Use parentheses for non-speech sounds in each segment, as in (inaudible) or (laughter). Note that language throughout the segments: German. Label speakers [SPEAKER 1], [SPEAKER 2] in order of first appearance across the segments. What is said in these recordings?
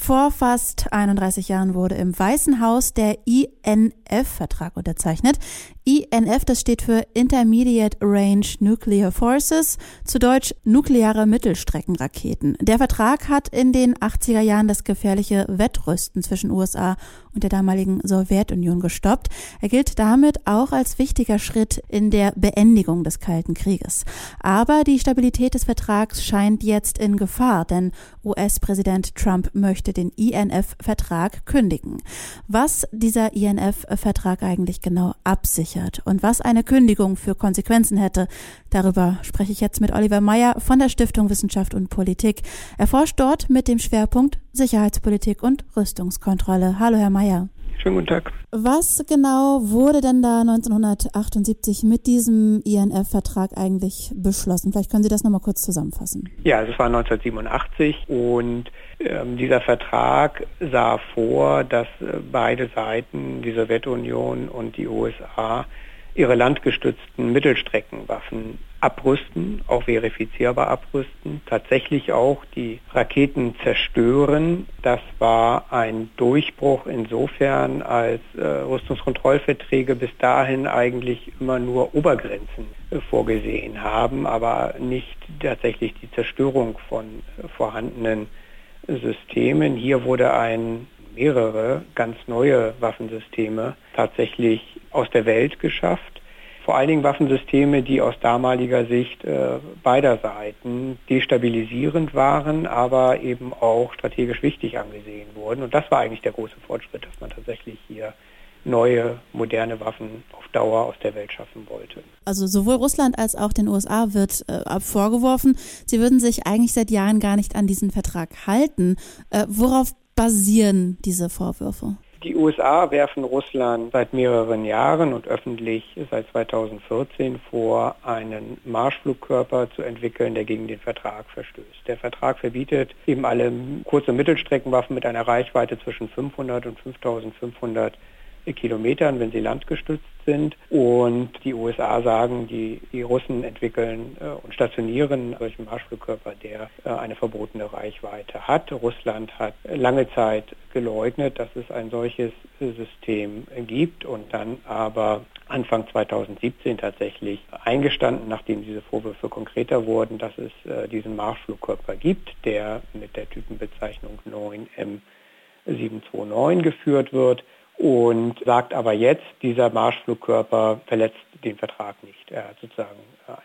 [SPEAKER 1] Vor fast 31 Jahren wurde im Weißen Haus der INF-Vertrag unterzeichnet. INF, das steht für Intermediate Range Nuclear Forces, zu Deutsch nukleare Mittelstreckenraketen. Der Vertrag hat in den 80er Jahren das gefährliche Wettrüsten zwischen USA und der damaligen Sowjetunion gestoppt. Er gilt damit auch als wichtiger Schritt in der Beendigung des Kalten Krieges. Aber die Stabilität des Vertrags scheint jetzt in Gefahr, denn US-Präsident Trump möchte den INF-Vertrag kündigen. Was dieser INF-Vertrag eigentlich genau absichert und was eine Kündigung für Konsequenzen hätte, darüber spreche ich jetzt mit Oliver Meyer von der Stiftung Wissenschaft und Politik. Er forscht dort mit dem Schwerpunkt Sicherheitspolitik und Rüstungskontrolle. Hallo, Herr Mayer.
[SPEAKER 2] Schönen guten Tag.
[SPEAKER 1] Was genau wurde denn da 1978 mit diesem INF-Vertrag eigentlich beschlossen? Vielleicht können Sie das nochmal kurz zusammenfassen.
[SPEAKER 2] Ja, es war 1987 und ähm, dieser Vertrag sah vor, dass äh, beide Seiten, die Sowjetunion und die USA, ihre landgestützten Mittelstreckenwaffen abrüsten, auch verifizierbar abrüsten, tatsächlich auch die Raketen zerstören. Das war ein Durchbruch insofern, als äh, Rüstungskontrollverträge bis dahin eigentlich immer nur Obergrenzen äh, vorgesehen haben, aber nicht tatsächlich die Zerstörung von äh, vorhandenen Systemen. Hier wurde ein mehrere ganz neue Waffensysteme tatsächlich aus der Welt geschafft vor allen Dingen Waffensysteme, die aus damaliger Sicht äh, beider Seiten destabilisierend waren, aber eben auch strategisch wichtig angesehen wurden. Und das war eigentlich der große Fortschritt, dass man tatsächlich hier neue, moderne Waffen auf Dauer aus der Welt schaffen wollte.
[SPEAKER 1] Also sowohl Russland als auch den USA wird äh, vorgeworfen, sie würden sich eigentlich seit Jahren gar nicht an diesen Vertrag halten. Äh, worauf basieren diese Vorwürfe?
[SPEAKER 2] Die USA werfen Russland seit mehreren Jahren und öffentlich seit 2014 vor, einen Marschflugkörper zu entwickeln, der gegen den Vertrag verstößt. Der Vertrag verbietet eben alle kurze Mittelstreckenwaffen mit einer Reichweite zwischen 500 und 5500 Kilometern, wenn sie landgestützt sind. Und die USA sagen, die, die Russen entwickeln äh, und stationieren solchen Marschflugkörper, der äh, eine verbotene Reichweite hat. Russland hat lange Zeit geleugnet, dass es ein solches System gibt und dann aber Anfang 2017 tatsächlich eingestanden, nachdem diese Vorwürfe konkreter wurden, dass es äh, diesen Marschflugkörper gibt, der mit der Typenbezeichnung 9M729 geführt wird und sagt aber jetzt, dieser Marschflugkörper verletzt den Vertrag nicht. Er hat sozusagen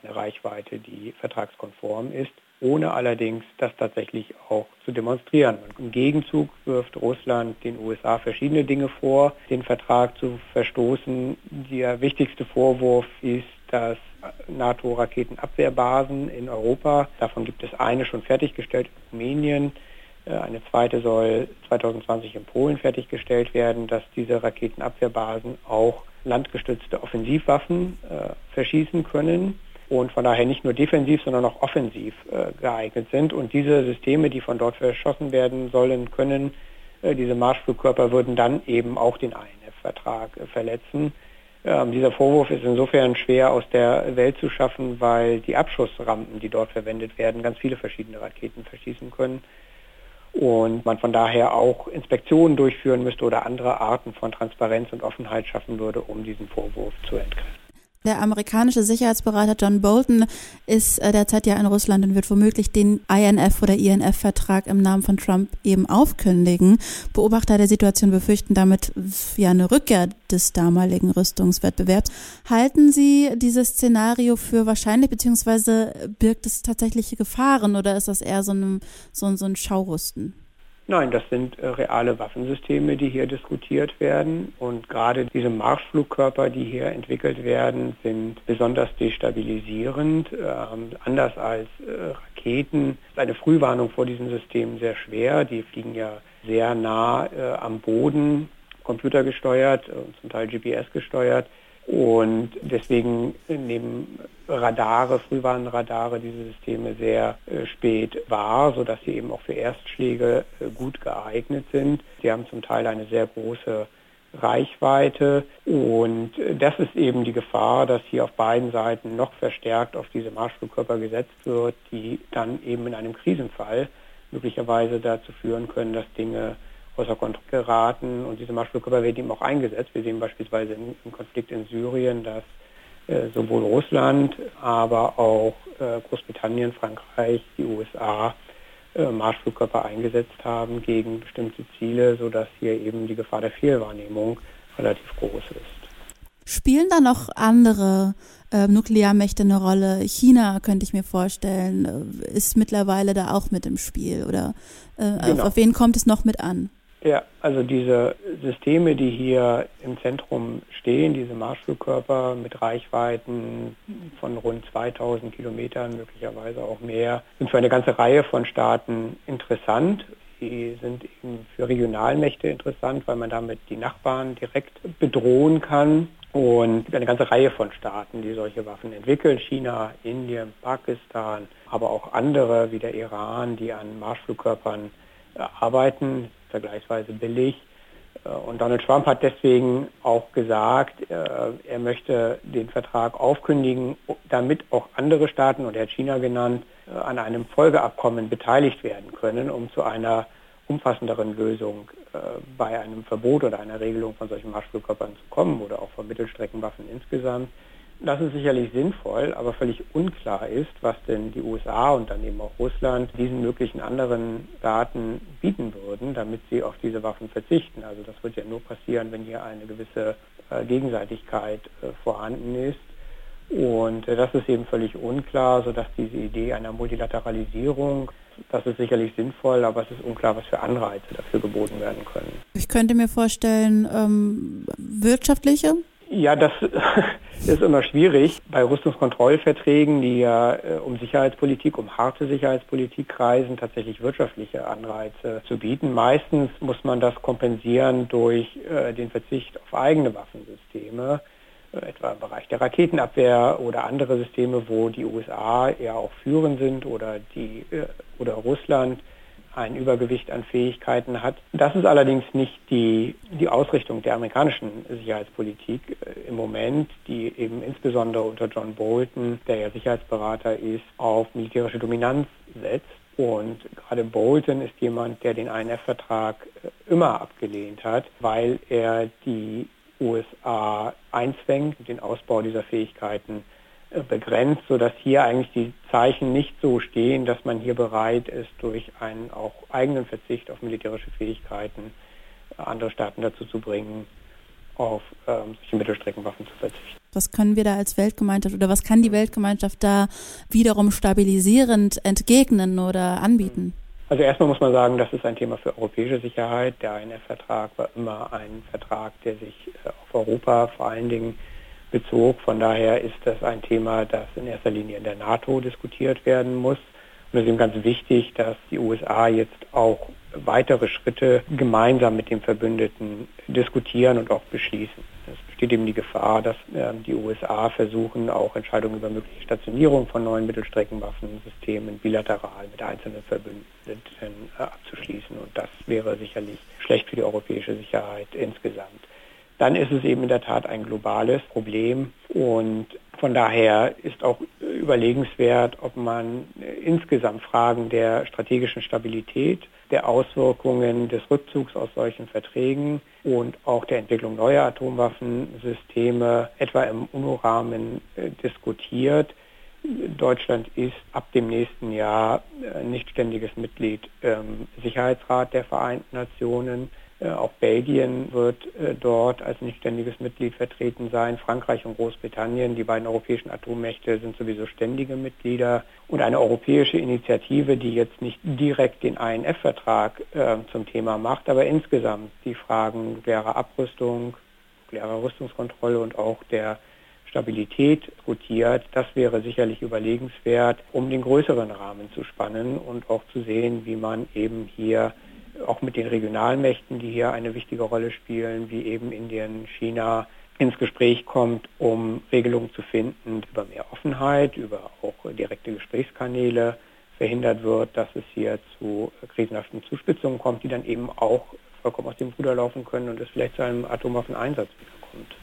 [SPEAKER 2] eine Reichweite, die vertragskonform ist, ohne allerdings das tatsächlich auch zu demonstrieren. Und Im Gegenzug wirft Russland den USA verschiedene Dinge vor, den Vertrag zu verstoßen. Der wichtigste Vorwurf ist, dass NATO-Raketenabwehrbasen in Europa, davon gibt es eine schon fertiggestellt in Rumänien, äh, eine zweite soll 2020 in Polen fertiggestellt werden, dass diese Raketenabwehrbasen auch landgestützte Offensivwaffen äh, verschießen können und von daher nicht nur defensiv, sondern auch offensiv äh, geeignet sind. Und diese Systeme, die von dort verschossen werden sollen können, äh, diese Marschflugkörper würden dann eben auch den INF-Vertrag äh, verletzen. Ähm, dieser Vorwurf ist insofern schwer aus der Welt zu schaffen, weil die Abschussrampen, die dort verwendet werden, ganz viele verschiedene Raketen verschießen können und man von daher auch Inspektionen durchführen müsste oder andere Arten von Transparenz und Offenheit schaffen würde, um diesen Vorwurf zu entkräften.
[SPEAKER 1] Der amerikanische Sicherheitsberater John Bolton ist äh, derzeit ja in Russland und wird womöglich den INF oder INF-Vertrag im Namen von Trump eben aufkündigen. Beobachter der Situation befürchten damit ja eine Rückkehr des damaligen Rüstungswettbewerbs. Halten Sie dieses Szenario für wahrscheinlich, beziehungsweise birgt es tatsächliche Gefahren oder ist das eher so ein, so, so ein Schaurüsten?
[SPEAKER 2] Nein, das sind äh, reale Waffensysteme, die hier diskutiert werden. Und gerade diese Marschflugkörper, die hier entwickelt werden, sind besonders destabilisierend. Ähm, anders als äh, Raketen ist eine Frühwarnung vor diesen Systemen sehr schwer. Die fliegen ja sehr nah äh, am Boden, computergesteuert und zum Teil GPS gesteuert. Und deswegen nehmen Radare, Frühwarnradare diese Systeme sehr äh, spät wahr, sodass sie eben auch für Erstschläge äh, gut geeignet sind. Sie haben zum Teil eine sehr große Reichweite. Und das ist eben die Gefahr, dass hier auf beiden Seiten noch verstärkt auf diese Marschflugkörper gesetzt wird, die dann eben in einem Krisenfall möglicherweise dazu führen können, dass Dinge außer Kontrolle geraten. Und diese Marschflugkörper werden eben auch eingesetzt. Wir sehen beispielsweise im, im Konflikt in Syrien, dass äh, sowohl Russland, aber auch äh, Großbritannien, Frankreich, die USA äh, Marschflugkörper eingesetzt haben gegen bestimmte Ziele, sodass hier eben die Gefahr der Fehlwahrnehmung relativ groß ist.
[SPEAKER 1] Spielen da noch andere äh, Nuklearmächte eine Rolle? China könnte ich mir vorstellen, äh, ist mittlerweile da auch mit im Spiel oder äh, genau. auf, auf wen kommt es noch mit an?
[SPEAKER 2] Ja, also diese Systeme, die hier im Zentrum stehen, diese Marschflugkörper mit Reichweiten von rund 2000 Kilometern, möglicherweise auch mehr, sind für eine ganze Reihe von Staaten interessant. Sie sind eben für Regionalmächte interessant, weil man damit die Nachbarn direkt bedrohen kann. Und eine ganze Reihe von Staaten, die solche Waffen entwickeln. China, Indien, Pakistan, aber auch andere wie der Iran, die an Marschflugkörpern arbeiten vergleichsweise billig. Äh, und Donald Trump hat deswegen auch gesagt, äh, er möchte den Vertrag aufkündigen, damit auch andere Staaten, und er hat China genannt, äh, an einem Folgeabkommen beteiligt werden können, um zu einer umfassenderen Lösung bei einem Verbot oder einer Regelung von solchen Marschflugkörpern zu kommen oder auch von Mittelstreckenwaffen insgesamt. Das ist sicherlich sinnvoll, aber völlig unklar ist, was denn die USA und dann eben auch Russland diesen möglichen anderen Staaten bieten würden, damit sie auf diese Waffen verzichten. Also das wird ja nur passieren, wenn hier eine gewisse äh, Gegenseitigkeit äh, vorhanden ist. Und äh, das ist eben völlig unklar, sodass diese Idee einer Multilateralisierung, das ist sicherlich sinnvoll, aber es ist unklar, was für Anreize dafür geboten werden können.
[SPEAKER 1] Ich könnte mir vorstellen, ähm, wirtschaftliche
[SPEAKER 2] ja, das (laughs) ist immer schwierig bei Rüstungskontrollverträgen, die ja äh, um Sicherheitspolitik, um harte Sicherheitspolitik kreisen, tatsächlich wirtschaftliche Anreize zu bieten. Meistens muss man das kompensieren durch äh, den Verzicht auf eigene Waffensysteme, äh, etwa im Bereich der Raketenabwehr oder andere Systeme, wo die USA eher auch führend sind oder die oder Russland ein Übergewicht an Fähigkeiten hat. Das ist allerdings nicht die, die Ausrichtung der amerikanischen Sicherheitspolitik äh, im Moment, die eben insbesondere unter John Bolton, der ja Sicherheitsberater ist, auf militärische Dominanz setzt. Und gerade Bolton ist jemand, der den INF-Vertrag äh, immer abgelehnt hat, weil er die USA einzwängt, den Ausbau dieser Fähigkeiten äh, begrenzt, sodass hier eigentlich die Zeichen nicht so stehen, dass man hier bereit ist, durch einen auch eigenen Verzicht auf militärische Fähigkeiten äh, andere Staaten dazu zu bringen, auf ähm, solche Mittelstreckenwaffen zu verzichten.
[SPEAKER 1] Was können wir da als Weltgemeinschaft oder was kann die Weltgemeinschaft da wiederum stabilisierend entgegnen oder anbieten?
[SPEAKER 2] Also erstmal muss man sagen, das ist ein Thema für europäische Sicherheit. Der INF-Vertrag war immer ein Vertrag, der sich äh, auf Europa vor allen Dingen bezog. Von daher ist das ein Thema, das in erster Linie in der NATO diskutiert werden muss. Und es ist eben ganz wichtig, dass die USA jetzt auch weitere Schritte gemeinsam mit den Verbündeten diskutieren und auch beschließen. Es besteht eben die Gefahr, dass äh, die USA versuchen, auch Entscheidungen über mögliche Stationierung von neuen Mittelstreckenwaffensystemen bilateral mit einzelnen Verbündeten äh, abzuschließen. Und das wäre sicherlich schlecht für die europäische Sicherheit insgesamt dann ist es eben in der Tat ein globales Problem. Und von daher ist auch überlegenswert, ob man insgesamt Fragen der strategischen Stabilität, der Auswirkungen des Rückzugs aus solchen Verträgen und auch der Entwicklung neuer Atomwaffensysteme etwa im UNO-Rahmen äh, diskutiert. Deutschland ist ab dem nächsten Jahr äh, nicht ständiges Mitglied im Sicherheitsrat der Vereinten Nationen. Äh, auch Belgien wird äh, dort als nicht ständiges Mitglied vertreten sein. Frankreich und Großbritannien, die beiden europäischen Atommächte, sind sowieso ständige Mitglieder. Und eine europäische Initiative, die jetzt nicht direkt den INF-Vertrag äh, zum Thema macht, aber insgesamt die Fragen nuklearer Abrüstung, nuklearer Rüstungskontrolle und auch der Stabilität diskutiert. Das wäre sicherlich überlegenswert, um den größeren Rahmen zu spannen und auch zu sehen, wie man eben hier auch mit den Regionalmächten, die hier eine wichtige Rolle spielen, wie eben Indien, China, ins Gespräch kommt, um Regelungen zu finden über mehr Offenheit, über auch direkte Gesprächskanäle verhindert wird, dass es hier zu krisenhaften Zuspitzungen kommt, die dann eben auch vollkommen aus dem Ruder laufen können und es vielleicht zu einem Atomwaffeneinsatz wiederkommt.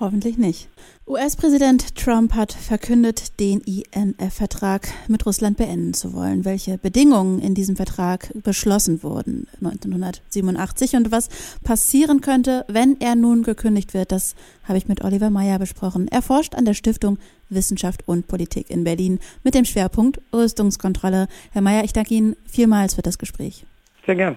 [SPEAKER 1] Hoffentlich nicht. US-Präsident Trump hat verkündet, den INF-Vertrag mit Russland beenden zu wollen. Welche Bedingungen in diesem Vertrag beschlossen wurden 1987 und was passieren könnte, wenn er nun gekündigt wird, das habe ich mit Oliver Meyer besprochen. Er forscht an der Stiftung Wissenschaft und Politik in Berlin mit dem Schwerpunkt Rüstungskontrolle. Herr Meyer, ich danke Ihnen vielmals für das Gespräch.
[SPEAKER 2] Sehr gern.